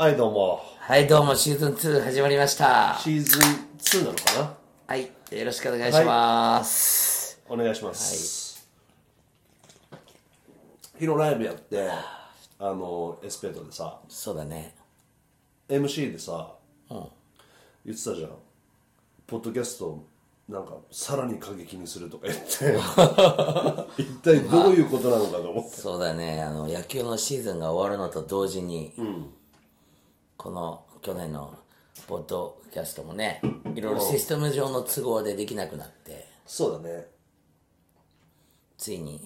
はい、どうも。はい、どうも、シーズン2始まりました。シーズン2なのかな？はい、よろしくお願いします。お願いします。ヒロライブやって、あの、エスペートでさ、そうだね。MC でさ、言ってたじゃん。ポッドキャスト、なんか、さらに過激にするとか言って、一体どういうことなのかと思って。そうだね、あの、野球のシーズンが終わるのと同時に、この、去年のポッドキャストもね、いろいろシステム上の都合でできなくなって、そうだね。ついに、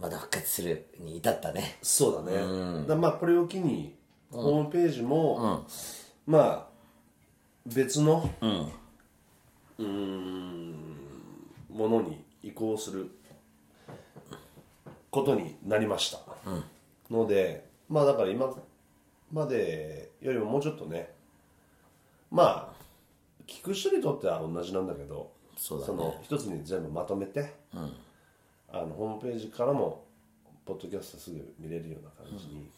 まだ復活するに至ったね。そうだね。だまあ、これを機に、ホームページも、まあ、別の、うーん、ものに移行することになりました。ので、まあ、だから今までよりももうちょっとね、まあ、聞く人にとっては同じなんだけど、そうだね。の一つに全部まとめて、あのホームページからもポッドキャストすぐ見れるような感じに、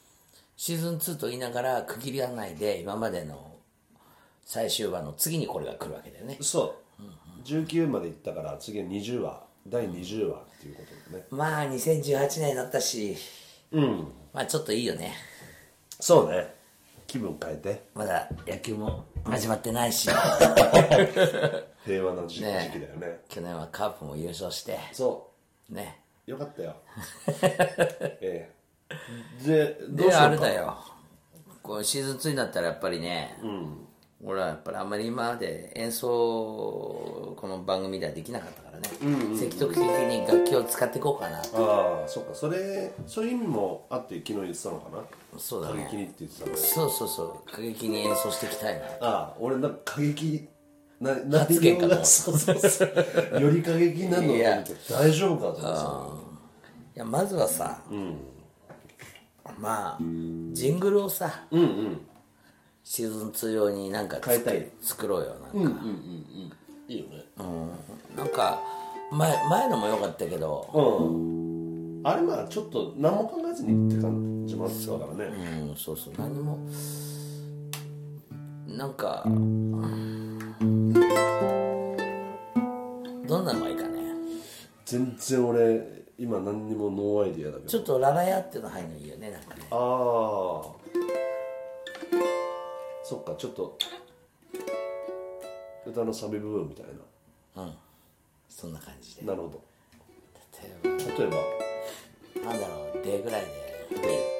シーズン2と言いながら区切らないで、今までの最終話の次にこれが来るわけだよね。そう、19まで行ったから次は20話第20話っていうことでね。まあ、2018年だったし、うん。まあちょっといいよね。そうね。気分変えて。まだ野球も始まってないし、平和な時,、ね期だよね。去年はカープも優勝して、そね。うよかったよ。ええ。でどうで、しようか。あれだよ。こうシーズン2になったらやっぱりね、俺はやっぱりあんまり今まで演奏、この番組ではできなかったからね、積極的に楽器を使っていこうかな。ああそっか。それそういう意味もあって昨日言ってたのかな？そうだね。過激にって言ってたのそうそうそう、過激に演奏していきたいな。ああ俺なんか過激なな発言そうそうそう。より過激になるのて。大丈夫かと思ってさいや、まずはさ、まあ、ジングルをさ、シーズン2用になんか変えたい。作ろうよ、なんか。いいよね。なんか前前のも良かったけど、うん。あれまあちょっと何も考えずにって感じもあったからね。うん、そうそう。何も。なんかうんどんなのがいいかね。全然俺今何にも no idea だけど。ちょっとララヤっていうの入るのいいよねなんかね。ああそっかちょっと。歌のサビ部分みたいうん。そんな感じで。ななるほど。例え例えば。ばなんだろう「で」ぐらいで。別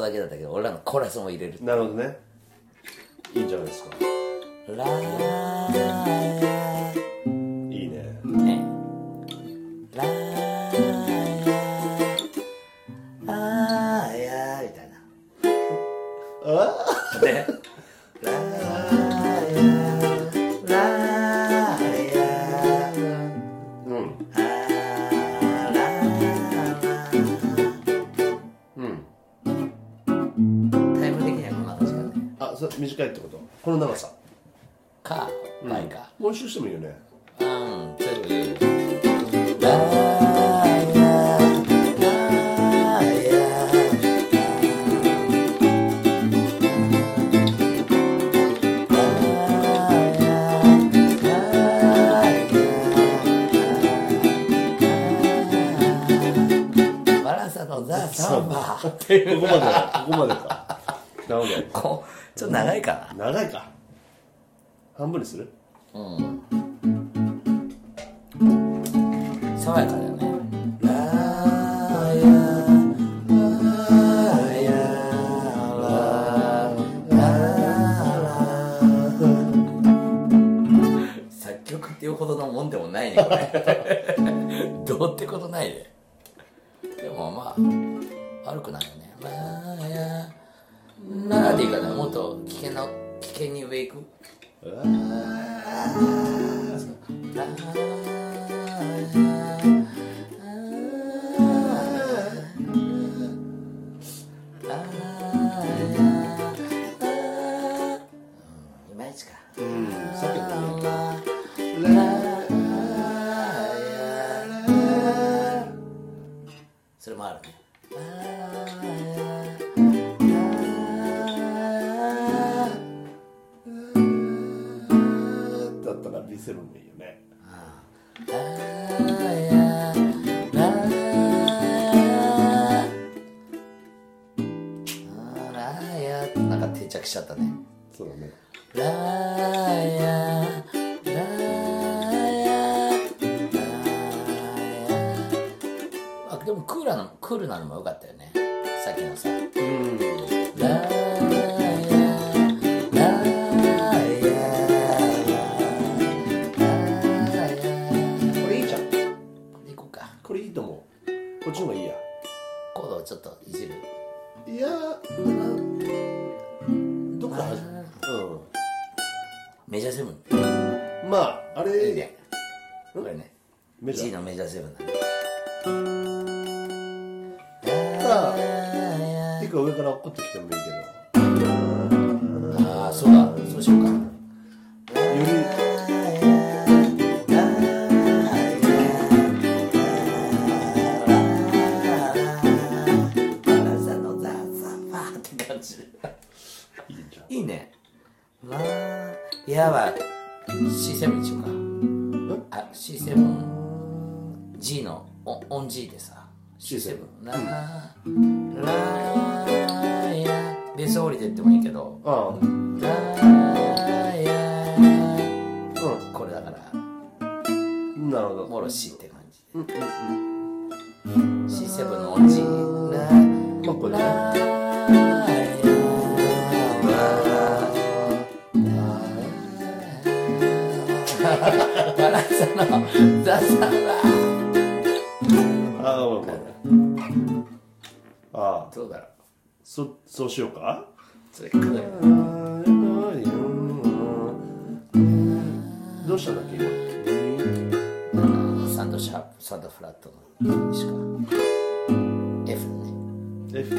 だけだったけど、俺らのコーラスも入れるあなるほどね。いいんじゃないですか。ラー長さ。かないか。もう一周してもいいよね。うん全部ここまでここまでか。なるほこうちょっと長いかな。ど長いか半分にする？うん。爽やかだよね。作曲っていうほどのもんでもないねこれ。どうってことないね。でもまあ悪くないよね。まあヤならでいいかな。もっと危険な危険に上行く？いまいちか。うん。さっきのねだったらリセブンもいいよねなんか定着しちゃったねそうだねラーヤラーヤラーヤあでもクーラーのクールなのも良かったよねさっきのさうんまああれ。いいねこれねメジャー。G のメジャーセブンだ。ねさあ一個上から落っこってきてもいいけああそうだ。そうしようか C7 にしようか。あ C7G のオオン G でさ。C7 ラーラーヤベース降りてってもいいけど。ああ。ラこれだから。んなるほど。もろ C って感じうんうんうん。C7 のオン G ラーまあこれねバランサのザサはああまあああどうだ。ろうそそうしようか？それかな。りどうしたんだっけ？今サンドシャープサンドフラットのしか。F ね。F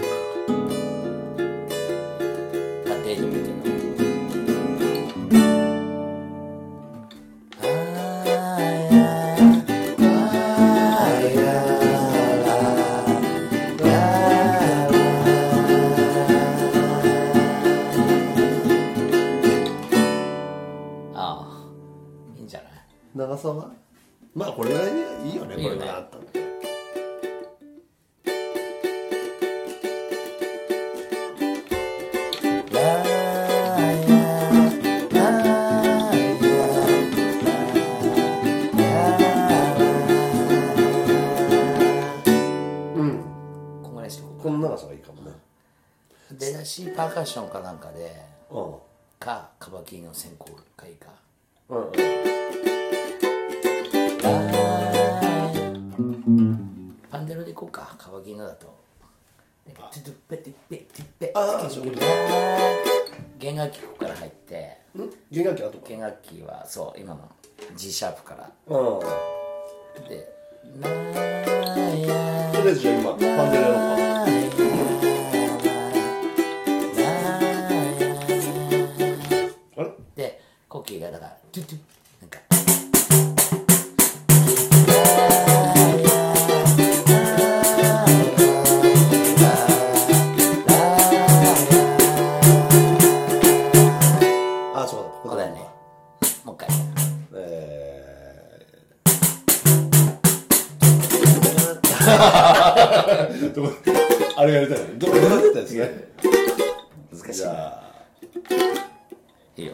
出だしパーカッションかなんかでうかカバキリの先行がいいか。んうんうん。パンデロでいこうか。カバキリのだと。弦楽器ここから入って弦楽器後か弦楽器はそう今の G シャープからうんでなーやとりあえずじゃあ今パンデルやろうかがだから。トゥトゥなんか。あそうだ。ここれだよね。もう一回。えー。どこあれやりたいねどこでやりたいですね難しいな。じゃあいいよ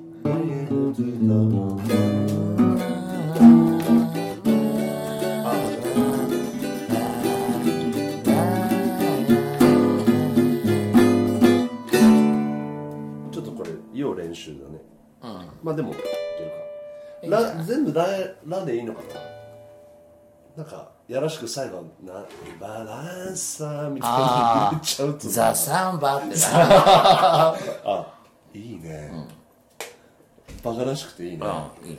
まあでもラ全部ララでいいのかな？なんかやらしく最後なバランサーみたいな言っちゃうとザ・サンバってな あいいね、バカらしくていいね、うんい。い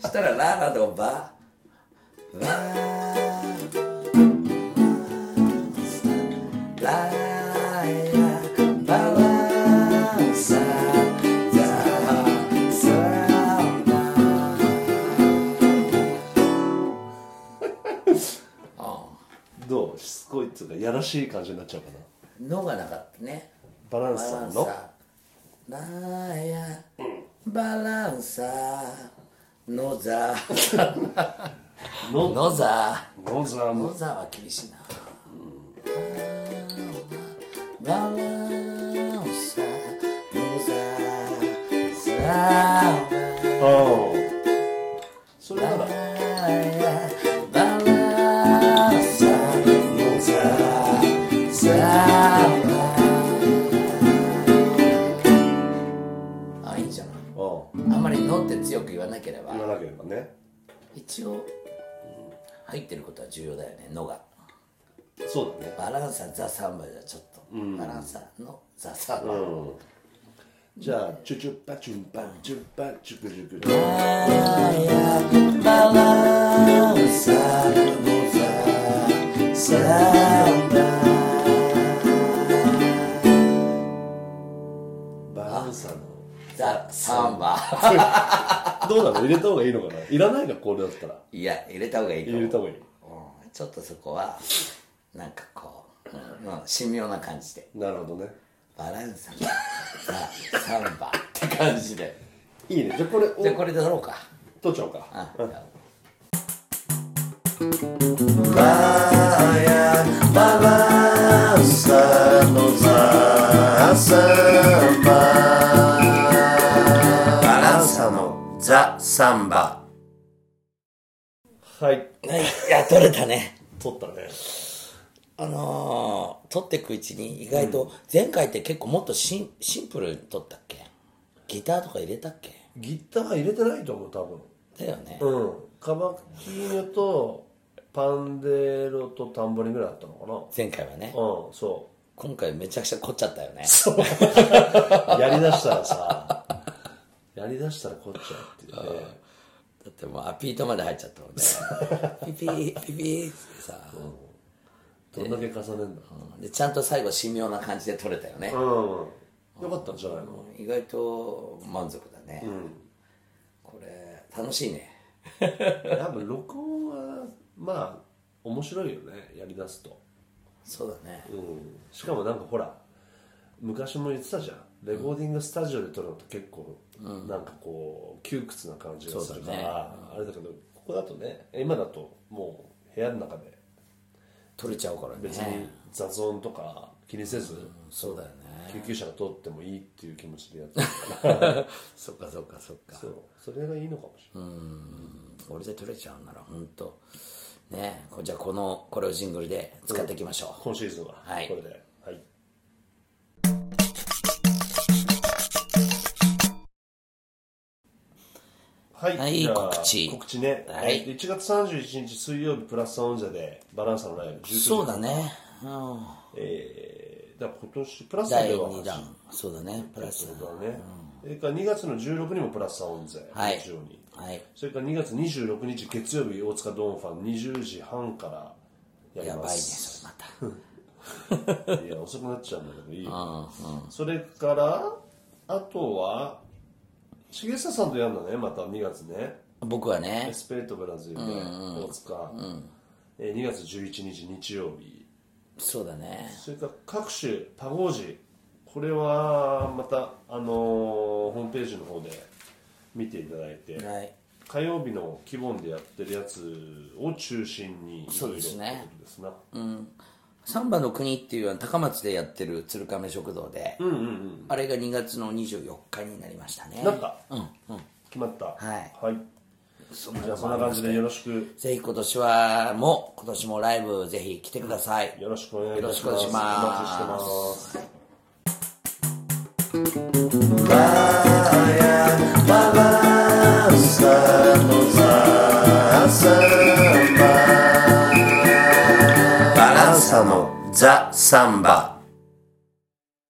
したらララとバラどう？しつこいっていうかやらしい感じになっちゃうかな。のがなかったね。バランサーの？ラヤバランサーノザのノザノザーもノザは厳しいな。バランサー。ノザサああ入ってることは重要だよね「の」が。そうだね。バランサーザ・サンバじゃちょっと、バランサーのザ・サンバ、うん。じゃあチュチュッパチュンパチュッパチュクチュクバランサーのザ・サンババランサーのザ・サンバどうなの入れた方がいいのかないらないかこれだったらいや入れた方がいいかも入れた方がいいうんちょっとそこはなんかこう、うんうん、神妙な感じでなるほどねバランサーザ・サンバって感じでいいねじゃあこれをじゃあこれで撮ろうか取っちゃおうかあバランサーのザ・サンバ。はい。はい。いや撮れたね。取ったね。あのー、撮っていくうちに意外と前回って結構もっとシンシンプルに撮ったっけ？ギターとか入れたっけ？ギター入れてないと思う多分。だよね、うん。カバキーニョとパンデロとタンボリンぐらいあったのかな。前回はね。うんそ今回めちゃくちゃ凝っちゃったよね。う。やりだしたらさやりだしたらこっちゃうっていうね。だってもうアピートまで入っちゃったもんね。ピピーピピーってさ、どんだけ重ねんだ。でちゃんと最後神妙な感じで撮れたよね、うん。よかったんじゃないの？意外と満足だね、これ楽しいね。やっぱ録音はまあ面白いよね。やりだすと。そうだね。うん。しかもなんかほら昔も言ってたじゃんレコーディングスタジオで撮るのって結構、なんかこう窮屈な感じがするから、あれだけどここだとね今だともう部屋の中で撮れちゃうからね。別に雑音とか気にせず、そうだよね。救急車が通ってもいいっていう気持ちでやってるから。そっかそっかそっか。そう。それがいいのかもしれない、これで撮れちゃうなら本当ねこじゃあこのこれをジングルで使っていきましょう、今シーズンは。はい。これではいはい、告知。告知ね、はい。1月31日水曜日プラスサウンザでバランサのライブ19時そうだね、うん、えー、だ今年プラス第では2弾。そうだねプラス。そうだね、それから2月の16にもプラスサウンゼはい。日曜にはい。それから2月26日月曜日大塚ドーンファン20時半からやりやばいねますそれまた。いや遅くなっちゃうんだけどいいよ、それからあとは重久さんとやるのねまた2月ね。僕はね。エスペートブラジルで大塚、えー2月11日日曜日。そうだね。それから各種パゴージ。これはまたあのーホームページの方で見ていただいて、はい。火曜日の規模でやってるやつを中心にいろいろそうですねってことですなサンバの国っていうのは高松でやってる鶴亀食堂で、あれが2月の24日になりましたね。なんかうんうん。決まった？はい。はい。そんなじゃあそんな感じでよろしく。ぜひ今年はも今年もライブぜひ来てください、よろしくお願いいたします。よろしくお願いします。お待ちしてます。バランサのサンバ。